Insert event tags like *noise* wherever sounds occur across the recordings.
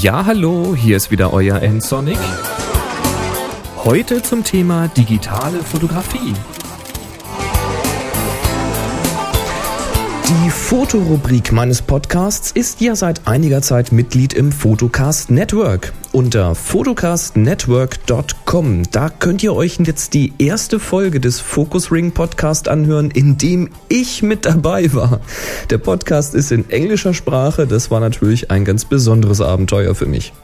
Ja, hallo, hier ist wieder euer N-Sonic. Heute zum Thema digitale Fotografie. Die Fotorubrik meines Podcasts ist ja seit einiger Zeit Mitglied im Photocast Network. Unter photocastnetwork.com, da könnt ihr euch jetzt die erste Folge des Focus Ring Podcast anhören, in dem ich mit dabei war. Der Podcast ist in englischer Sprache, das war natürlich ein ganz besonderes Abenteuer für mich.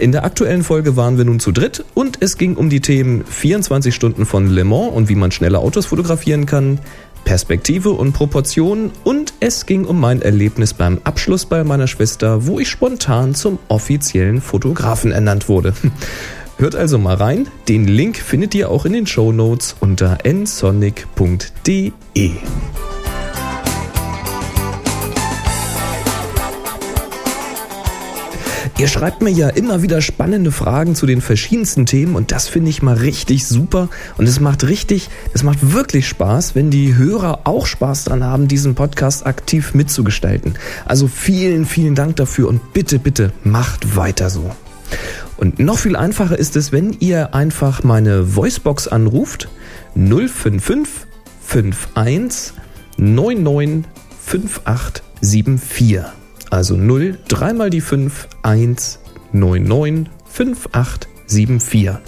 In der aktuellen Folge waren wir nun zu dritt und es ging um die Themen 24 Stunden von Le Mans und wie man schneller Autos fotografieren kann, Perspektive und Proportion und es ging um mein Erlebnis beim Abschlussball meiner Schwester, wo ich spontan zum offiziellen Fotografen ernannt wurde. *laughs* Hört also mal rein, den Link findet ihr auch in den Show Notes unter nsonic.de. Ihr schreibt mir ja immer wieder spannende Fragen zu den verschiedensten Themen und das finde ich mal richtig super und es macht richtig, es macht wirklich Spaß, wenn die Hörer auch Spaß dran haben, diesen Podcast aktiv mitzugestalten. Also vielen, vielen Dank dafür und bitte, bitte macht weiter so. Und noch viel einfacher ist es, wenn ihr einfach meine Voicebox anruft 055 51 99 5874. Also 0, 3 mal die 5, 1, 9, 9, 5, 8, 7, 4.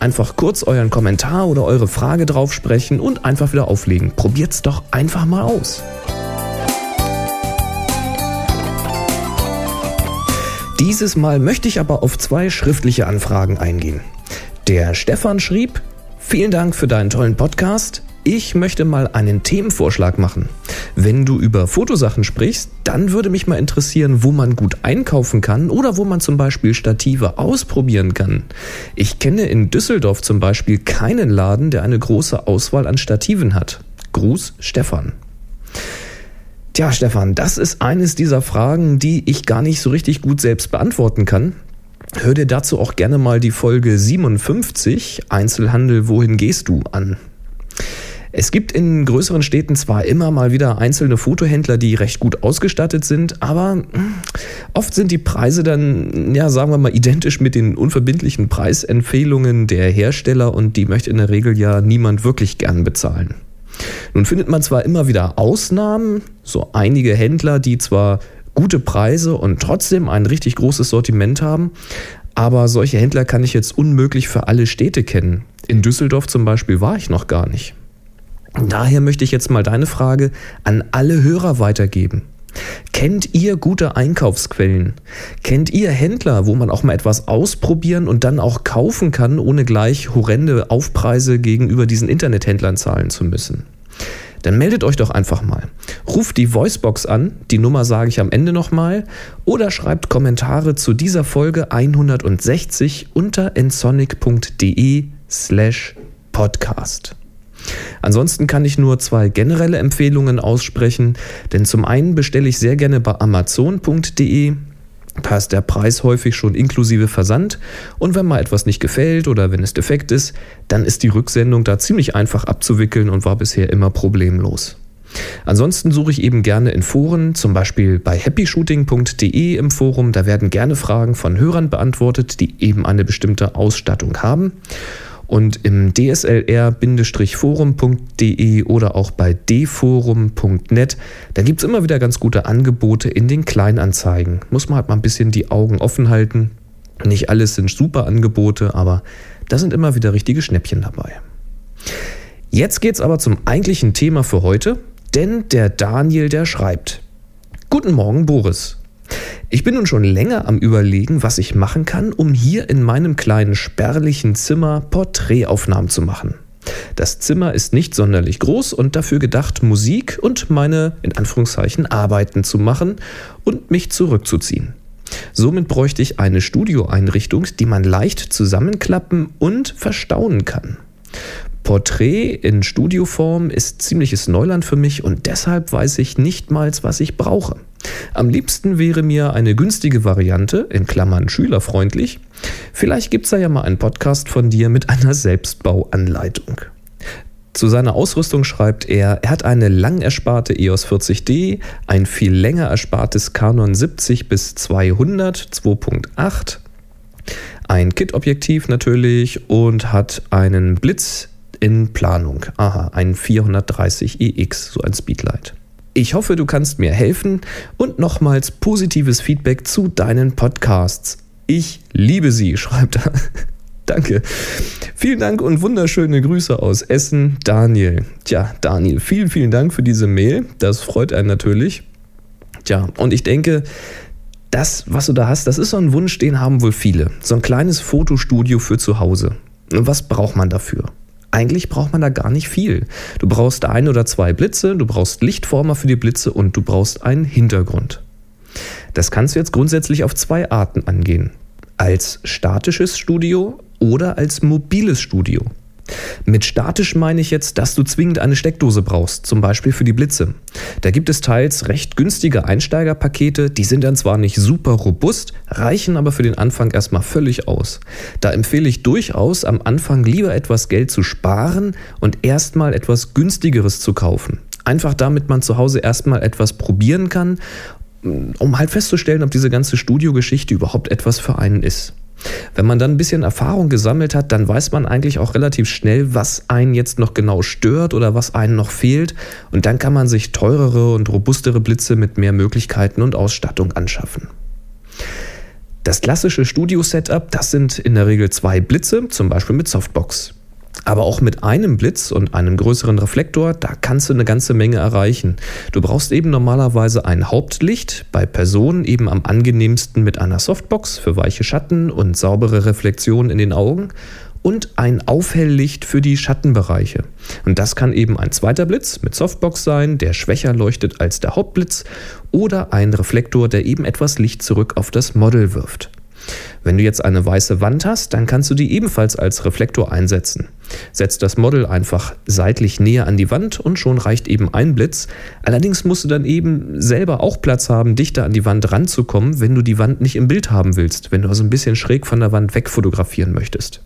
Einfach kurz euren Kommentar oder eure Frage drauf sprechen und einfach wieder auflegen. Probiert's doch einfach mal aus. Dieses Mal möchte ich aber auf zwei schriftliche Anfragen eingehen. Der Stefan schrieb, vielen Dank für deinen tollen Podcast. Ich möchte mal einen Themenvorschlag machen. Wenn du über Fotosachen sprichst, dann würde mich mal interessieren, wo man gut einkaufen kann oder wo man zum Beispiel Stative ausprobieren kann. Ich kenne in Düsseldorf zum Beispiel keinen Laden, der eine große Auswahl an Stativen hat. Gruß, Stefan. Tja, Stefan, das ist eines dieser Fragen, die ich gar nicht so richtig gut selbst beantworten kann. Hör dir dazu auch gerne mal die Folge 57 Einzelhandel, wohin gehst du an. Es gibt in größeren Städten zwar immer mal wieder einzelne Fotohändler, die recht gut ausgestattet sind, aber hm, oft sind die Preise dann, ja, sagen wir mal, identisch mit den unverbindlichen Preisempfehlungen der Hersteller und die möchte in der Regel ja niemand wirklich gern bezahlen. Nun findet man zwar immer wieder Ausnahmen, so einige Händler, die zwar gute Preise und trotzdem ein richtig großes Sortiment haben, aber solche Händler kann ich jetzt unmöglich für alle Städte kennen. In Düsseldorf zum Beispiel war ich noch gar nicht. Daher möchte ich jetzt mal deine Frage an alle Hörer weitergeben. Kennt ihr gute Einkaufsquellen? Kennt ihr Händler, wo man auch mal etwas ausprobieren und dann auch kaufen kann, ohne gleich horrende Aufpreise gegenüber diesen Internethändlern zahlen zu müssen? Dann meldet euch doch einfach mal. Ruft die Voicebox an, die Nummer sage ich am Ende nochmal, oder schreibt Kommentare zu dieser Folge 160 unter ensonic.de slash podcast. Ansonsten kann ich nur zwei generelle Empfehlungen aussprechen, denn zum einen bestelle ich sehr gerne bei amazon.de, da ist der Preis häufig schon inklusive Versand und wenn mal etwas nicht gefällt oder wenn es defekt ist, dann ist die Rücksendung da ziemlich einfach abzuwickeln und war bisher immer problemlos. Ansonsten suche ich eben gerne in Foren, zum Beispiel bei happyshooting.de im Forum, da werden gerne Fragen von Hörern beantwortet, die eben eine bestimmte Ausstattung haben. Und im dslr-forum.de oder auch bei dforum.net, da gibt es immer wieder ganz gute Angebote in den Kleinanzeigen. Muss man halt mal ein bisschen die Augen offen halten. Nicht alles sind super Angebote, aber da sind immer wieder richtige Schnäppchen dabei. Jetzt geht's aber zum eigentlichen Thema für heute, denn der Daniel, der schreibt. Guten Morgen, Boris. Ich bin nun schon länger am Überlegen, was ich machen kann, um hier in meinem kleinen spärlichen Zimmer Porträtaufnahmen zu machen. Das Zimmer ist nicht sonderlich groß und dafür gedacht, Musik und meine, in Anführungszeichen, Arbeiten zu machen und mich zurückzuziehen. Somit bräuchte ich eine Studioeinrichtung, die man leicht zusammenklappen und verstauen kann. Porträt in Studioform ist ziemliches Neuland für mich und deshalb weiß ich nicht mal, was ich brauche. Am liebsten wäre mir eine günstige Variante, in Klammern schülerfreundlich. Vielleicht gibt es da ja mal einen Podcast von dir mit einer Selbstbauanleitung. Zu seiner Ausrüstung schreibt er, er hat eine lang ersparte EOS 40D, ein viel länger erspartes Canon 70 bis 200 2.8, ein Kit-Objektiv natürlich und hat einen Blitz in Planung. Aha, ein 430 EX, so ein Speedlight. Ich hoffe, du kannst mir helfen und nochmals positives Feedback zu deinen Podcasts. Ich liebe sie, *laughs* schreibt er. Danke. Vielen Dank und wunderschöne Grüße aus Essen, Daniel. Tja, Daniel, vielen, vielen Dank für diese Mail. Das freut einen natürlich. Tja, und ich denke, das, was du da hast, das ist so ein Wunsch, den haben wohl viele. So ein kleines Fotostudio für zu Hause. Was braucht man dafür? Eigentlich braucht man da gar nicht viel. Du brauchst ein oder zwei Blitze, du brauchst Lichtformer für die Blitze und du brauchst einen Hintergrund. Das kannst du jetzt grundsätzlich auf zwei Arten angehen. Als statisches Studio oder als mobiles Studio. Mit statisch meine ich jetzt, dass du zwingend eine Steckdose brauchst, zum Beispiel für die Blitze. Da gibt es teils recht günstige Einsteigerpakete, die sind dann zwar nicht super robust, reichen aber für den Anfang erstmal völlig aus. Da empfehle ich durchaus, am Anfang lieber etwas Geld zu sparen und erstmal etwas günstigeres zu kaufen. Einfach damit man zu Hause erstmal etwas probieren kann, um halt festzustellen, ob diese ganze Studiogeschichte überhaupt etwas für einen ist. Wenn man dann ein bisschen Erfahrung gesammelt hat, dann weiß man eigentlich auch relativ schnell, was einen jetzt noch genau stört oder was einen noch fehlt. Und dann kann man sich teurere und robustere Blitze mit mehr Möglichkeiten und Ausstattung anschaffen. Das klassische Studio-Setup, das sind in der Regel zwei Blitze, zum Beispiel mit Softbox. Aber auch mit einem Blitz und einem größeren Reflektor, da kannst du eine ganze Menge erreichen. Du brauchst eben normalerweise ein Hauptlicht, bei Personen eben am angenehmsten mit einer Softbox für weiche Schatten und saubere Reflexionen in den Augen und ein Aufhelllicht für die Schattenbereiche. Und das kann eben ein zweiter Blitz mit Softbox sein, der schwächer leuchtet als der Hauptblitz, oder ein Reflektor, der eben etwas Licht zurück auf das Model wirft. Wenn du jetzt eine weiße Wand hast, dann kannst du die ebenfalls als Reflektor einsetzen. Setz das Model einfach seitlich näher an die Wand und schon reicht eben ein Blitz. Allerdings musst du dann eben selber auch Platz haben, dichter an die Wand ranzukommen, wenn du die Wand nicht im Bild haben willst, wenn du also ein bisschen schräg von der Wand wegfotografieren möchtest.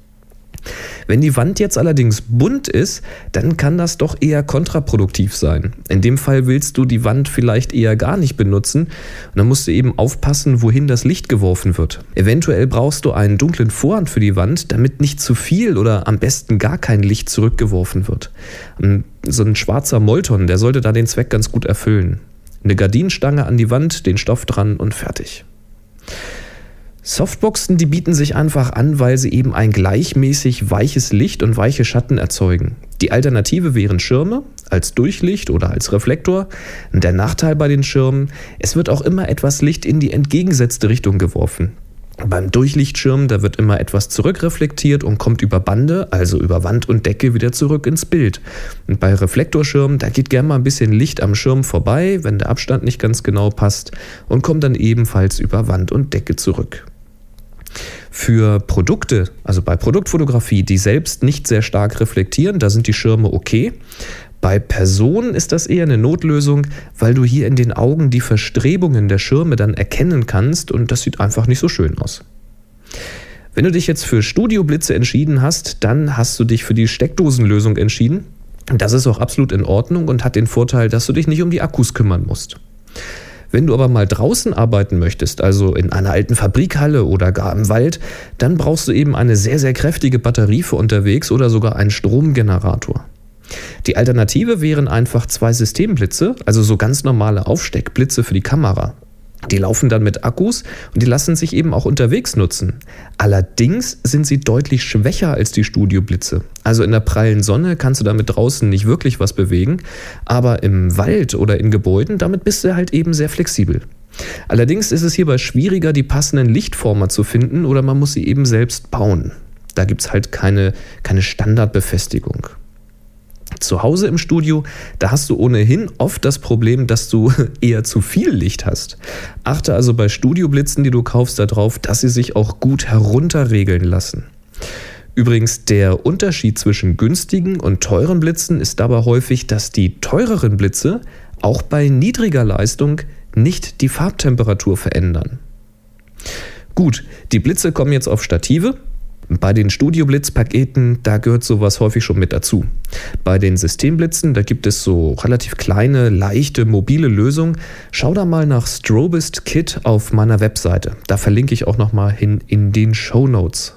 Wenn die Wand jetzt allerdings bunt ist, dann kann das doch eher kontraproduktiv sein. In dem Fall willst du die Wand vielleicht eher gar nicht benutzen und dann musst du eben aufpassen, wohin das Licht geworfen wird. Eventuell brauchst du einen dunklen Vorhand für die Wand, damit nicht zu viel oder am besten gar kein Licht zurückgeworfen wird. So ein schwarzer Molton, der sollte da den Zweck ganz gut erfüllen. Eine Gardinenstange an die Wand, den Stoff dran und fertig. Softboxen, die bieten sich einfach an, weil sie eben ein gleichmäßig weiches Licht und weiche Schatten erzeugen. Die Alternative wären Schirme als Durchlicht oder als Reflektor. Der Nachteil bei den Schirmen, es wird auch immer etwas Licht in die entgegengesetzte Richtung geworfen. Beim Durchlichtschirm, da wird immer etwas zurückreflektiert und kommt über Bande, also über Wand und Decke, wieder zurück ins Bild. Und bei Reflektorschirmen, da geht gerne mal ein bisschen Licht am Schirm vorbei, wenn der Abstand nicht ganz genau passt, und kommt dann ebenfalls über Wand und Decke zurück. Für Produkte, also bei Produktfotografie, die selbst nicht sehr stark reflektieren, da sind die Schirme okay. Bei Personen ist das eher eine Notlösung, weil du hier in den Augen die Verstrebungen der Schirme dann erkennen kannst und das sieht einfach nicht so schön aus. Wenn du dich jetzt für Studioblitze entschieden hast, dann hast du dich für die Steckdosenlösung entschieden. Das ist auch absolut in Ordnung und hat den Vorteil, dass du dich nicht um die Akkus kümmern musst. Wenn du aber mal draußen arbeiten möchtest, also in einer alten Fabrikhalle oder gar im Wald, dann brauchst du eben eine sehr, sehr kräftige Batterie für unterwegs oder sogar einen Stromgenerator. Die Alternative wären einfach zwei Systemblitze, also so ganz normale Aufsteckblitze für die Kamera. Die laufen dann mit Akkus und die lassen sich eben auch unterwegs nutzen. Allerdings sind sie deutlich schwächer als die Studioblitze. Also in der prallen Sonne kannst du damit draußen nicht wirklich was bewegen, aber im Wald oder in Gebäuden, damit bist du halt eben sehr flexibel. Allerdings ist es hierbei schwieriger, die passenden Lichtformer zu finden oder man muss sie eben selbst bauen. Da gibt es halt keine, keine Standardbefestigung. Zu Hause im Studio, da hast du ohnehin oft das Problem, dass du *laughs* eher zu viel Licht hast. Achte also bei Studioblitzen, die du kaufst, darauf, dass sie sich auch gut herunterregeln lassen. Übrigens, der Unterschied zwischen günstigen und teuren Blitzen ist dabei häufig, dass die teureren Blitze auch bei niedriger Leistung nicht die Farbtemperatur verändern. Gut, die Blitze kommen jetzt auf Stative, Bei den Studio-Blitz-Paketen, da gehört sowas häufig schon mit dazu. Bei den Systemblitzen, da gibt es so relativ kleine, leichte, mobile Lösungen. Schau da mal nach Strobist Kit auf meiner Webseite. Da verlinke ich auch nochmal hin in den Show Notes.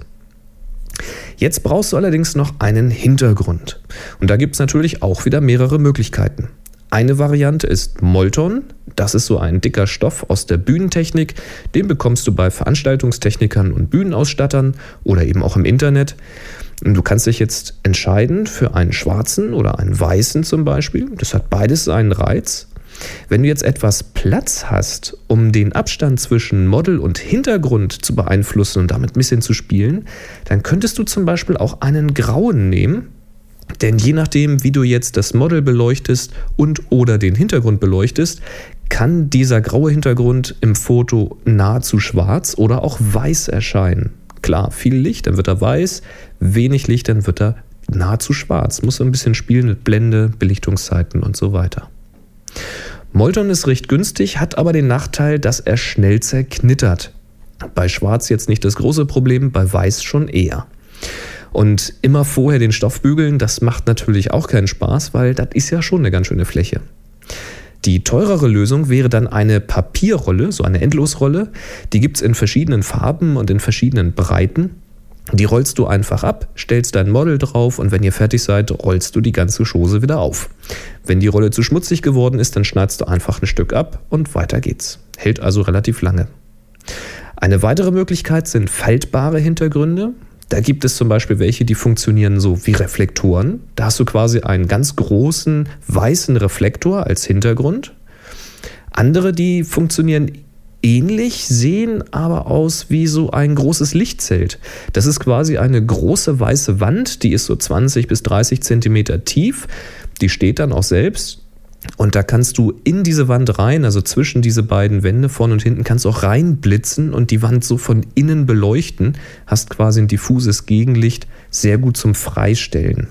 Jetzt brauchst du allerdings noch einen Hintergrund. Und da gibt es natürlich auch wieder mehrere Möglichkeiten. Eine Variante ist Molton. Das ist so ein dicker Stoff aus der Bühnentechnik. Den bekommst du bei Veranstaltungstechnikern und Bühnenausstattern oder eben auch im Internet. Du kannst dich jetzt entscheiden für einen schwarzen oder einen weißen zum Beispiel. Das hat beides seinen Reiz. Wenn du jetzt etwas Platz hast, um den Abstand zwischen Model und Hintergrund zu beeinflussen und damit ein bisschen zu spielen, dann könntest du zum Beispiel auch einen grauen nehmen denn je nachdem, wie du jetzt das Model beleuchtest und oder den Hintergrund beleuchtest, kann dieser graue Hintergrund im Foto nahezu schwarz oder auch weiß erscheinen. Klar, viel Licht, dann wird er weiß, wenig Licht, dann wird er nahezu schwarz. Muss ein bisschen spielen mit Blende, Belichtungszeiten und so weiter. Molton ist recht günstig, hat aber den Nachteil, dass er schnell zerknittert. Bei Schwarz jetzt nicht das große Problem, bei Weiß schon eher. Und immer vorher den Stoff bügeln, das macht natürlich auch keinen Spaß, weil das ist ja schon eine ganz schöne Fläche. Die teurere Lösung wäre dann eine Papierrolle, so eine Endlosrolle. Die gibt es in verschiedenen Farben und in verschiedenen Breiten. Die rollst du einfach ab, stellst dein Model drauf und wenn ihr fertig seid, rollst du die ganze Chose wieder auf. Wenn die Rolle zu schmutzig geworden ist, dann schneidest du einfach ein Stück ab und weiter geht's. Hält also relativ lange. Eine weitere Möglichkeit sind faltbare Hintergründe. Da gibt es zum Beispiel welche, die funktionieren so wie Reflektoren. Da hast du quasi einen ganz großen weißen Reflektor als Hintergrund. Andere, die funktionieren ähnlich, sehen aber aus wie so ein großes Lichtzelt. Das ist quasi eine große weiße Wand, die ist so 20 bis 30 Zentimeter tief. Die steht dann auch selbst und da kannst du in diese Wand rein, also zwischen diese beiden Wände vorne und hinten, kannst du auch reinblitzen und die Wand so von innen beleuchten. Hast quasi ein diffuses Gegenlicht, sehr gut zum Freistellen.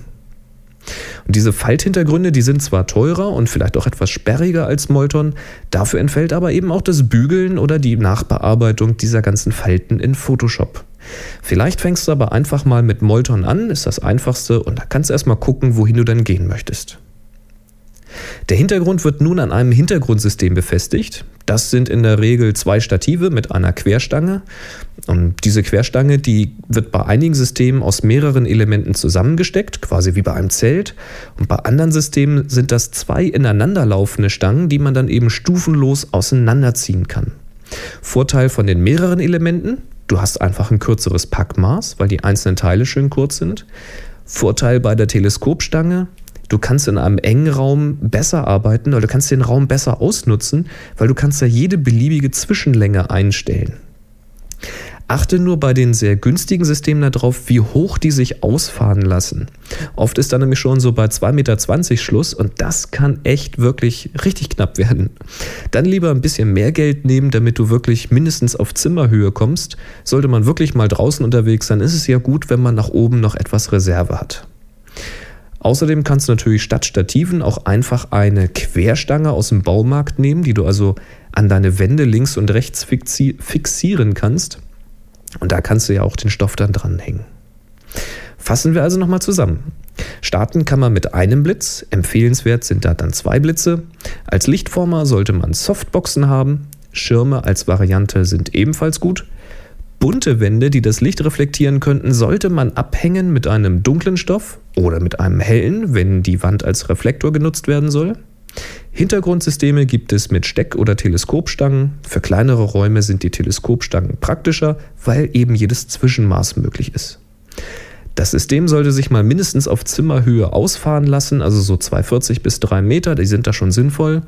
Und diese Falthintergründe, die sind zwar teurer und vielleicht auch etwas sperriger als Molton, dafür entfällt aber eben auch das Bügeln oder die Nachbearbeitung dieser ganzen Falten in Photoshop. Vielleicht fängst du aber einfach mal mit Molton an, ist das einfachste und da kannst du erstmal gucken, wohin du dann gehen möchtest. Der Hintergrund wird nun an einem Hintergrundsystem befestigt. Das sind in der Regel zwei Stative mit einer Querstange. Und diese Querstange, die wird bei einigen Systemen aus mehreren Elementen zusammengesteckt, quasi wie bei einem Zelt. Und bei anderen Systemen sind das zwei ineinanderlaufende Stangen, die man dann eben stufenlos auseinanderziehen kann. Vorteil von den mehreren Elementen, du hast einfach ein kürzeres Packmaß, weil die einzelnen Teile schön kurz sind. Vorteil bei der Teleskopstange, Du kannst in einem engen Raum besser arbeiten oder du kannst den Raum besser ausnutzen, weil du kannst da jede beliebige Zwischenlänge einstellen. Achte nur bei den sehr günstigen Systemen darauf, wie hoch die sich ausfahren lassen. Oft ist da nämlich schon so bei 2,20 Meter Schluss und das kann echt wirklich richtig knapp werden. Dann lieber ein bisschen mehr Geld nehmen, damit du wirklich mindestens auf Zimmerhöhe kommst. Sollte man wirklich mal draußen unterwegs sein, ist es ja gut, wenn man nach oben noch etwas Reserve hat. Außerdem kannst du natürlich statt Stativen auch einfach eine Querstange aus dem Baumarkt nehmen, die du also an deine Wände links und rechts fixieren kannst. Und da kannst du ja auch den Stoff dann dranhängen. Fassen wir also nochmal zusammen. Starten kann man mit einem Blitz, empfehlenswert sind da dann zwei Blitze. Als Lichtformer sollte man Softboxen haben, Schirme als Variante sind ebenfalls gut. Bunte Wände, die das Licht reflektieren könnten, sollte man abhängen mit einem dunklen Stoff oder mit einem hellen, wenn die Wand als Reflektor genutzt werden soll. Hintergrundsysteme gibt es mit Steck- oder Teleskopstangen. Für kleinere Räume sind die Teleskopstangen praktischer, weil eben jedes Zwischenmaß möglich ist. Das System sollte sich mal mindestens auf Zimmerhöhe ausfahren lassen, also so 240 bis 3 Meter, die sind da schon sinnvoll.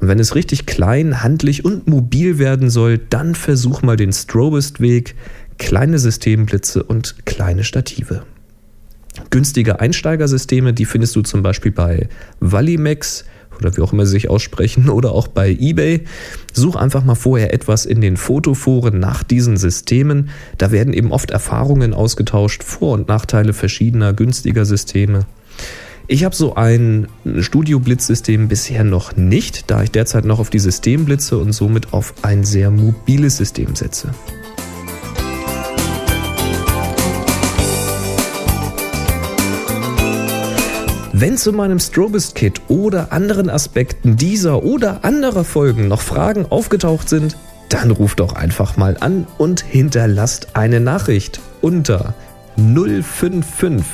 Und wenn es richtig klein, handlich und mobil werden soll, dann versuch mal den Strobist-Weg, kleine Systemblitze und kleine Stative. Günstige Einsteigersysteme, die findest du zum Beispiel bei Valimax oder wie auch immer sie sich aussprechen *laughs* oder auch bei eBay. Such einfach mal vorher etwas in den Fotoforen nach diesen Systemen. Da werden eben oft Erfahrungen ausgetauscht, Vor- und Nachteile verschiedener günstiger Systeme. Ich habe so ein Studio-Blitz-System bisher noch nicht, da ich derzeit noch auf die Systemblitze und somit auf ein sehr mobiles System setze. Wenn zu meinem Strobist-Kit oder anderen Aspekten dieser oder anderer Folgen noch Fragen aufgetaucht sind, dann ruft doch einfach mal an und hinterlasst eine Nachricht unter 055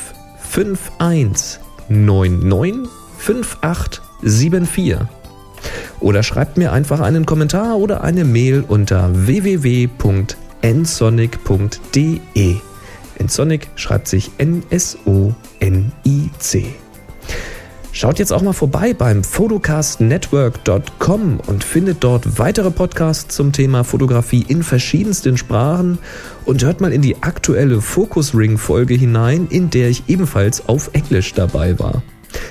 51 99 5874 oder schreibt mir einfach einen Kommentar oder eine Mail unter www.nsonic.de. Nsonic schreibt sich N-S-O-N-I-C. Schaut jetzt auch mal vorbei beim photocastnetwork.com und findet dort weitere Podcasts zum Thema Fotografie in verschiedensten Sprachen und hört mal in die aktuelle Focus Ring Folge hinein, in der ich ebenfalls auf Englisch dabei war.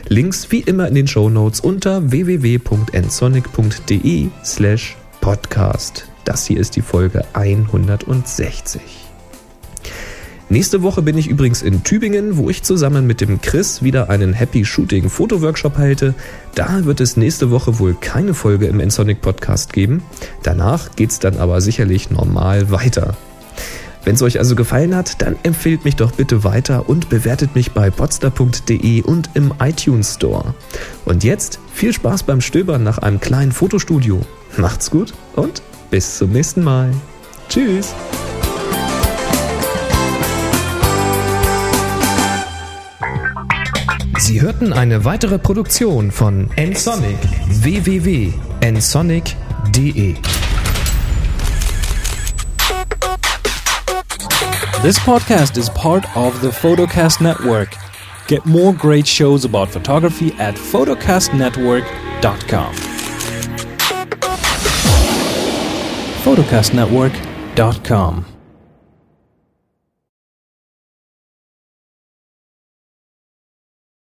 Links wie immer in den Show Notes unter www.nsonic.de slash podcast. Das hier ist die Folge 160. Nächste Woche bin ich übrigens in Tübingen, wo ich zusammen mit dem Chris wieder einen Happy Shooting Fotoworkshop halte. Da wird es nächste Woche wohl keine Folge im Ensonic Podcast geben. Danach geht's dann aber sicherlich normal weiter. Wenn es euch also gefallen hat, dann empfehlt mich doch bitte weiter und bewertet mich bei potster.de und im iTunes Store. Und jetzt viel Spaß beim Stöbern nach einem kleinen Fotostudio. Macht's gut und bis zum nächsten Mal. Tschüss. Sie hörten eine weitere Produktion von nsonic www.nsonic.de This podcast is part of the Photocast Network. Get more great shows about photography at photocastnetwork.com. photocastnetwork.com